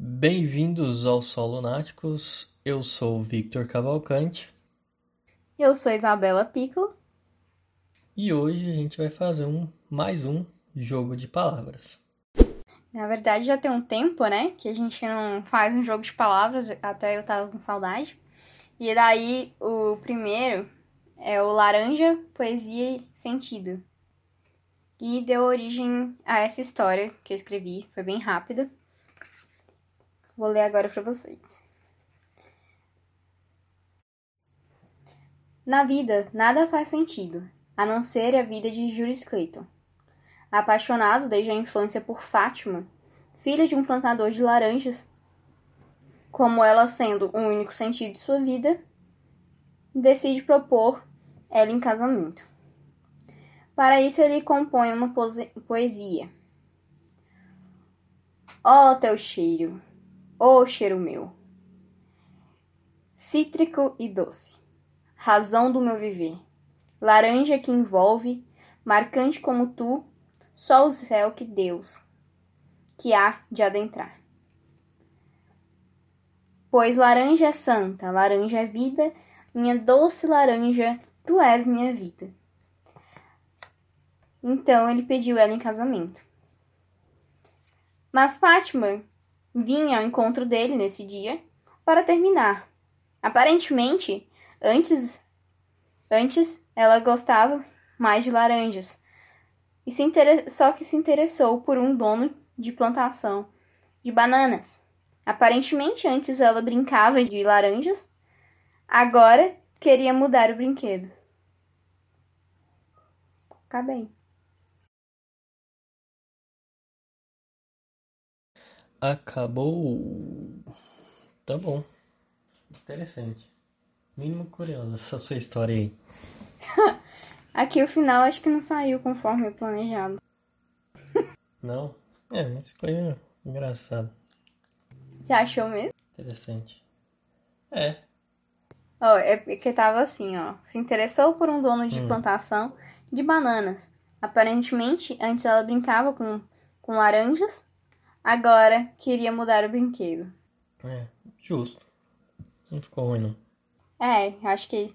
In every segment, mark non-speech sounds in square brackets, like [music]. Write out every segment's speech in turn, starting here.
Bem-vindos ao Sol Lunáticos. Eu sou o Victor Cavalcante Eu sou Isabela Piccolo. e hoje a gente vai fazer um mais um jogo de palavras. Na verdade, já tem um tempo, né? Que a gente não faz um jogo de palavras, até eu tava com saudade. E daí, o primeiro é o Laranja, Poesia e Sentido. E deu origem a essa história que eu escrevi, foi bem rápida. Vou ler agora pra vocês. Na vida, nada faz sentido, a não ser a vida de Juris Clayton. Apaixonado desde a infância por Fátima, filha de um plantador de laranjas, como ela sendo o único sentido de sua vida, decide propor ela em casamento. Para isso, ele compõe uma poesia. Ó teu cheiro, ó cheiro meu, cítrico e doce, razão do meu viver, laranja que envolve, marcante como tu, só o céu que Deus, que há de adentrar. Pois laranja é santa, laranja é vida, minha doce laranja, tu és minha vida. Então ele pediu ela em casamento. Mas Fátima vinha ao encontro dele nesse dia para terminar. Aparentemente, antes antes ela gostava mais de laranjas. E se inter... só que se interessou por um dono de plantação de bananas. Aparentemente antes ela brincava de laranjas, agora queria mudar o brinquedo. Acabei. Acabou. Tá bom. Interessante. Mínimo curiosa essa sua história aí. [laughs] Aqui o final acho que não saiu conforme o planejado. Não? É, mas foi engraçado. Você achou mesmo? Interessante. É. Ó, é porque tava assim, ó. Se interessou por um dono de Hum. plantação de bananas. Aparentemente, antes ela brincava com, com laranjas, agora queria mudar o brinquedo. É. Justo. Não ficou ruim, não. É, acho que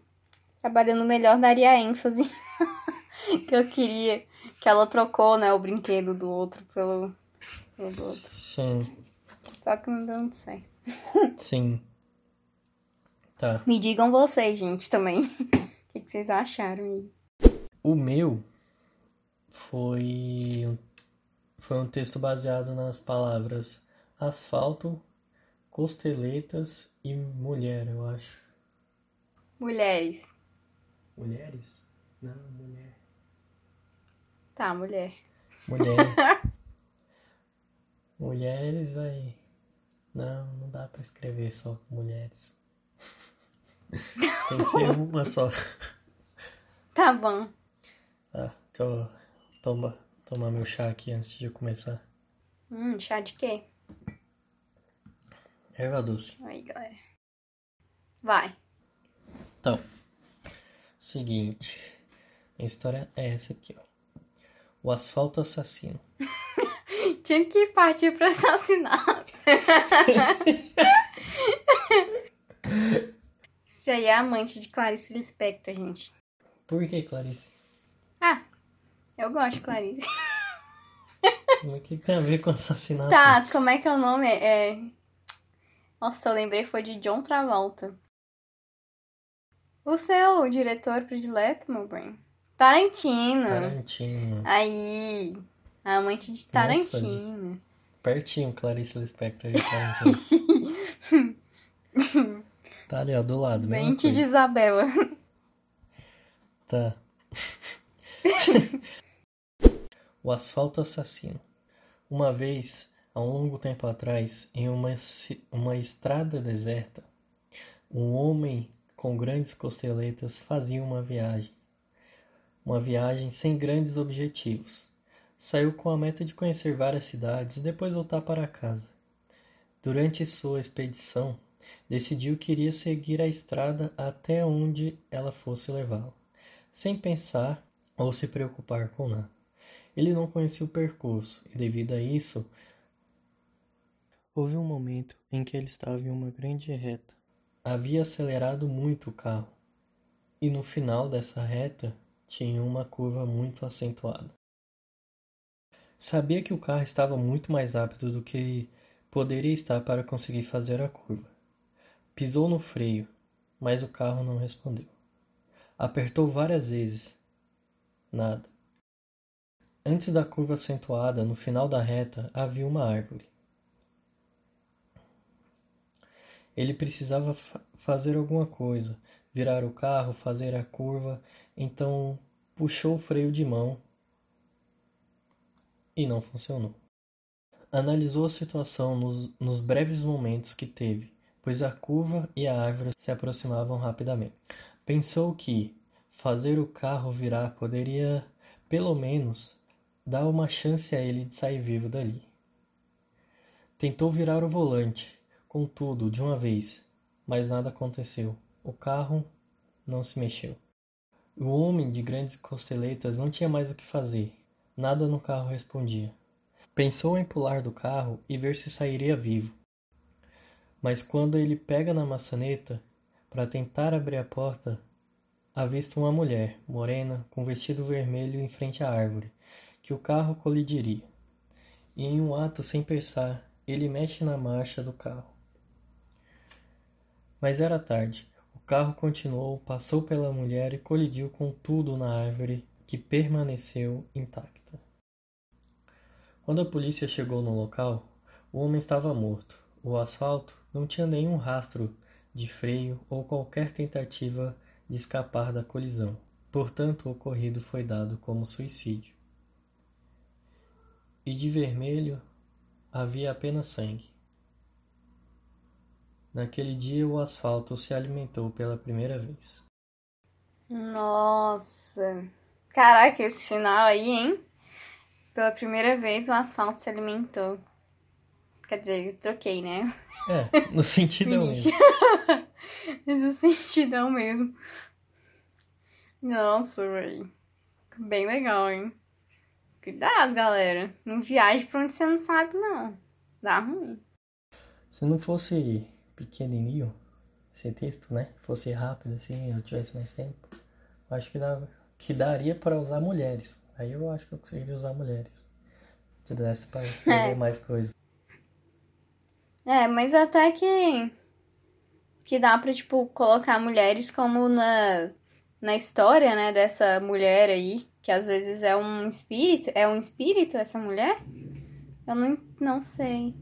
trabalhando melhor daria ênfase [laughs] que eu queria. Que ela trocou, né, o brinquedo do outro pelo, pelo do outro. Sim. Só que não deu muito certo. [laughs] Sim. Tá. Me digam vocês, gente, também. [laughs] O que, que vocês acharam aí? O meu foi foi um texto baseado nas palavras asfalto, costeletas e mulher, eu acho. Mulheres. Mulheres? Não, mulher. Tá, mulher. Mulher. [laughs] Mulheres aí. Não, não dá pra escrever só mulheres. Tem que ser uma só. Tá bom. Tá, deixa eu toma, tomar meu chá aqui antes de começar. Hum, chá de quê? Erva doce. Aí, galera. Vai. Então, seguinte. A história é essa aqui, ó. O asfalto assassino. [laughs] Tinha que partir pro assassinato. [laughs] Isso aí é amante de Clarice Lispector, gente. Por que, Clarice? Ah, eu gosto de Clarice. O que tem a ver com assassinato? Tá, como é que é o nome? É... Nossa, eu lembrei, foi de John Travolta. O seu diretor predileto, meu bem? Tarantino. Tarantino. Aí, a amante de Tarantino. Pertinho, Clarice Lispector de Tarantino. [laughs] tá ali, ó, do lado. Mente de. Isabela. Tá. [laughs] [laughs] o asfalto assassino. Uma vez, há um longo tempo atrás, em uma, uma estrada deserta, um homem com grandes costeletas fazia uma viagem. Uma viagem sem grandes objetivos. Saiu com a meta de conhecer várias cidades e depois voltar para casa. Durante sua expedição, decidiu que iria seguir a estrada até onde ela fosse levá-lo sem pensar ou se preocupar com nada. Ele não conhecia o percurso e, devido a isso, Houve um momento em que ele estava em uma grande reta. Havia acelerado muito o carro, e no final dessa reta tinha uma curva muito acentuada. Sabia que o carro estava muito mais rápido do que poderia estar para conseguir fazer a curva. Pisou no freio, mas o carro não respondeu. Apertou várias vezes. Nada. Antes da curva acentuada, no final da reta, havia uma árvore. Ele precisava fa fazer alguma coisa, virar o carro, fazer a curva, então puxou o freio de mão e não funcionou. Analisou a situação nos, nos breves momentos que teve, pois a curva e a árvore se aproximavam rapidamente. Pensou que fazer o carro virar poderia, pelo menos, dar uma chance a ele de sair vivo dali. Tentou virar o volante, contudo, de uma vez, mas nada aconteceu. O carro não se mexeu. O homem de grandes costeletas não tinha mais o que fazer. Nada no carro respondia. Pensou em pular do carro e ver se sairia vivo. Mas quando ele pega na maçaneta para tentar abrir a porta, avista uma mulher, morena, com vestido vermelho em frente à árvore, que o carro colidiria. E em um ato sem pensar, ele mexe na marcha do carro. Mas era tarde. O carro continuou, passou pela mulher e colidiu com tudo na árvore, que permaneceu intacta. Quando a polícia chegou no local, o homem estava morto. O asfalto não tinha nenhum rastro de freio ou qualquer tentativa de escapar da colisão. Portanto, o ocorrido foi dado como suicídio. E de vermelho havia apenas sangue. Naquele dia, o asfalto se alimentou pela primeira vez. Nossa! Caraca, esse final aí, hein? Pela primeira vez o asfalto se alimentou. Quer dizer, eu troquei, né? É, no [laughs] sentido mesmo. [laughs] Esse sentido mesmo. Nossa, velho. Bem legal, hein? Cuidado, galera. Não viaje pra onde você não sabe, não. Dá ruim. Se não fosse pequenininho, esse texto, né? Fosse rápido, assim, eu tivesse mais tempo, acho que, dava, que daria para usar mulheres. Aí eu acho que eu conseguiria usar mulheres. Se desse pra [laughs] ver é. mais coisas. É, mas até que. Que dá pra, tipo, colocar mulheres como na, na história, né, dessa mulher aí. Que às vezes é um espírito. É um espírito essa mulher? Eu não, não sei.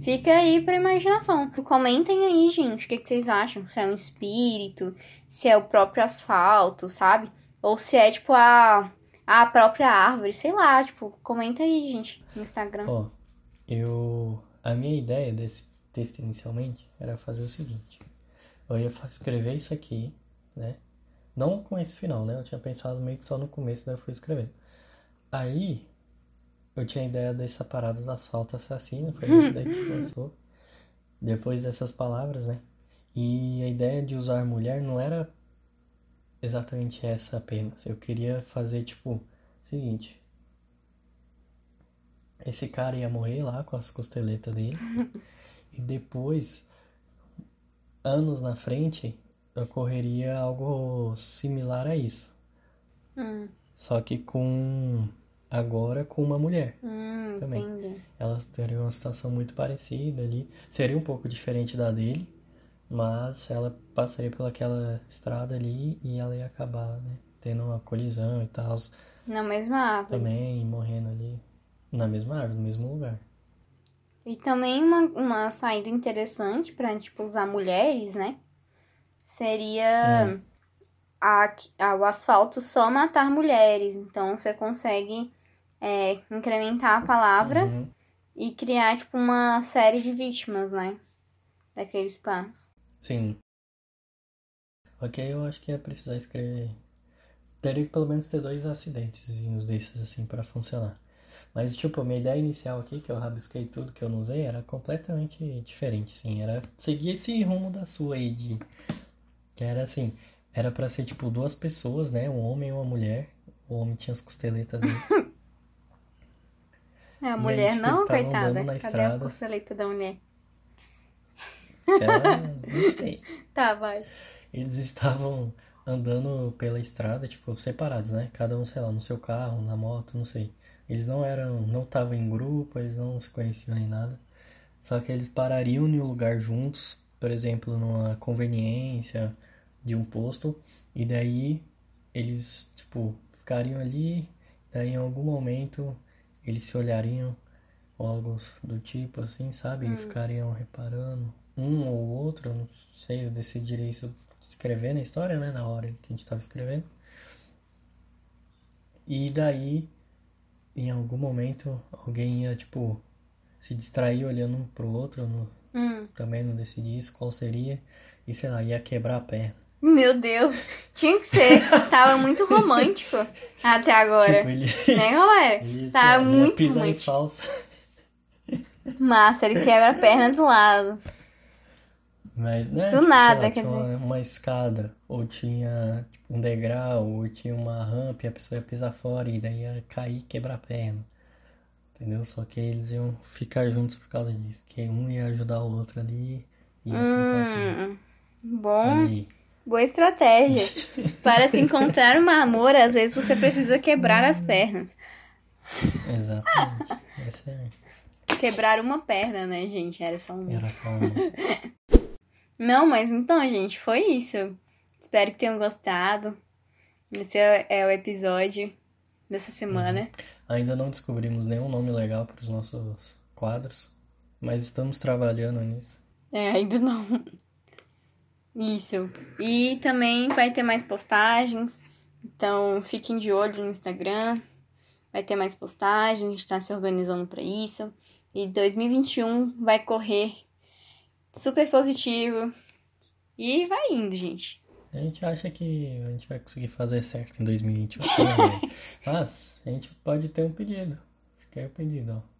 Fica aí pra imaginação. Comentem aí, gente, o que, que vocês acham? Se é um espírito, se é o próprio asfalto, sabe? Ou se é, tipo, a a própria árvore, sei lá, tipo, comenta aí, gente, no Instagram. Ó, eu. A minha ideia desse texto inicialmente era fazer o seguinte: eu ia escrever isso aqui, né? Não com esse final, né? Eu tinha pensado meio que só no começo, daí eu fui escrever. Aí, eu tinha a ideia dessa parada do asfalto assassino, foi daí que começou. Depois dessas palavras, né? E a ideia de usar mulher não era exatamente essa apenas. Eu queria fazer tipo seguinte. Esse cara ia morrer lá com as costeletas dele. [laughs] e depois, anos na frente, ocorreria algo similar a isso. Hum. Só que com. Agora com uma mulher. Hum, também. Entendi. Ela teria uma situação muito parecida ali. Seria um pouco diferente da dele. Mas ela passaria pelaquela estrada ali e ela ia acabar, né? Tendo uma colisão e tal. Na mesma árvore. Também morrendo ali. Na mesma árvore, no mesmo lugar. E também uma, uma saída interessante pra, tipo, usar mulheres, né? Seria hum. a, a, o asfalto só matar mulheres. Então você consegue é, incrementar a palavra uhum. e criar, tipo, uma série de vítimas, né? Daqueles planos. Sim. Ok, eu acho que é precisar escrever. Teria que pelo menos ter dois acidentezinhos desses assim para funcionar. Mas, tipo, a minha ideia inicial aqui, que eu rabisquei tudo que eu não usei, era completamente diferente, sim. Era seguir esse rumo da sua aí de. Que era assim. Era para ser, tipo, duas pessoas, né? Um homem e uma mulher. O homem tinha as costeletas dele. [laughs] É, a E aí, mulher tipo, não, coitada. na Cadê estrada. as costeletas da mulher? Ela- não sei. [laughs] Tá, vai. Eles estavam andando pela estrada, tipo, separados, né? Cada um, sei lá, no seu carro, na moto, não sei. Eles não eram, não estavam em grupo, eles não se conheciam nem nada. Só que eles parariam em um lugar juntos, por exemplo, numa conveniência de um posto, e daí eles, tipo, ficariam ali, daí em algum momento eles se olhariam ou algo do tipo assim, sabe? E ficariam reparando um ou outro, não sei, eu decidirei isso escrevendo a história, né, na hora que a gente estava escrevendo. E daí, em algum momento, alguém ia, tipo, se distrair olhando um pro outro, não- Hum. também não decidi isso, qual seria, e sei lá, ia quebrar a perna. Meu Deus. Tinha que ser. [laughs] Tava muito romântico até agora. Tipo, ele, Né, galera? [laughs] ele Tá sei lá, ia muito em romântico. falsa. Massa, ele quebra a perna do lado. Mas, né? Do tipo, nada, lá, quer tinha uma, uma escada, ou tinha tipo, um degrau, ou tinha uma rampa e a pessoa ia pisar fora e daí ia cair e quebrar a perna. Entendeu? Só que eles iam ficar juntos por causa disso. Que um ia ajudar o outro ali e ia. Hum. Bom, Ali. boa estratégia. [laughs] Para se encontrar um amor, às vezes você precisa quebrar as pernas. Exatamente. Essa é, Quebrar uma perna, né, gente? Era só um. era só uma. [laughs] Não, mas então, gente, foi isso. Espero que tenham gostado. Esse é é o episódio dessa semana. Ainda não descobrimos nenhum nome legal para os nossos quadros, mas estamos trabalhando nisso. É, ainda não. Isso. E também vai ter mais postagens. Então, fiquem de olho no Instagram. Vai ter mais postagens, a gente tá se organizando para isso. E 2021 vai correr super positivo. E vai indo, gente. A gente acha que a gente vai conseguir fazer certo em 2021, você vai ver. Mas a gente pode ter um pedido. Fica aí o pedido, ó.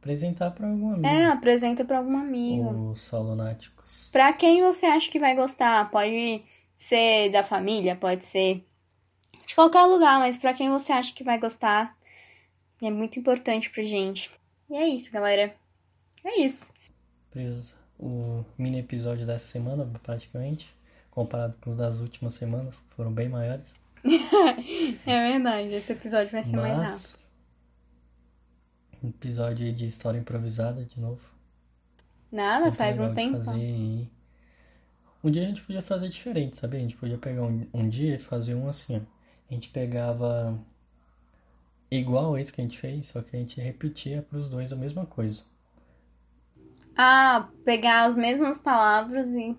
Apresentar para algum amigo. É, apresenta para algum amigo. Os solonáticos. Pra quem você acha que vai gostar? Pode ser da família, pode ser de qualquer lugar, mas pra quem você acha que vai gostar, é muito importante pra gente. E é isso, galera. É isso. O mini episódio dessa semana, praticamente. Comparado com os das últimas semanas, que foram bem maiores. [laughs] É verdade, esse episódio vai ser mais rápido. Mas. Um episódio de história improvisada de novo. Nada, Sempre faz um tempo. fazer. Um dia a gente podia fazer diferente, sabe? A gente podia pegar um, um dia e fazer um assim, ó. A gente pegava igual esse que a gente fez, só que a gente repetia pros dois a mesma coisa. Ah, pegar as mesmas palavras e.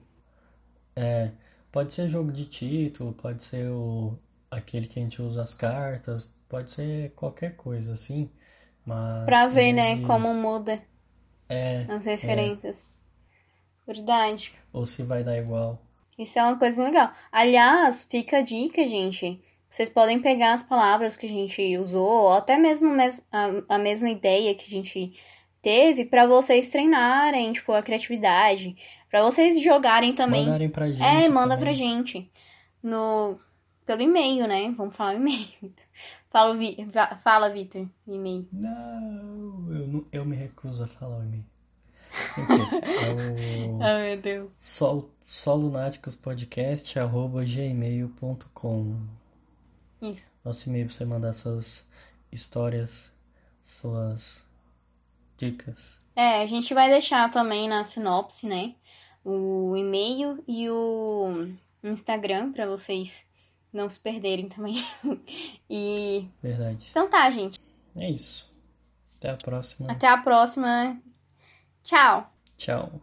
É, pode ser jogo de título, pode ser o, aquele que a gente usa as cartas, pode ser qualquer coisa assim, mas... Pra ver, vez né, como muda É, as referências. Verdade. ou se vai dar igual. Isso é uma coisa muito legal. Aliás, fica a dica, gente. Vocês podem pegar as palavras que a gente usou, ou até mesmo mes- a, a mesma ideia que a gente teve, pra vocês treinarem, tipo, a criatividade. Pra vocês jogarem também. Mandarem pra gente é, manda também. pra gente. No, pelo e-mail, né? Vamos falar o e-mail. [laughs] Fala, Vi- fala Vitor, e-mail. Não, eu, não- eu me recuso a falar o e-mail. [laughs] É o Ah, meu Deus. sol, solunáticospodcast.gmail.com Isso. Nosso e-mail pra você mandar suas histórias, suas dicas. É, a gente vai deixar também na sinopse, né? O e-mail e o Instagram pra vocês não se perderem também. [laughs] e Verdade. então tá, gente. É isso. Até a próxima. Até a próxima. Tchau. Tchau.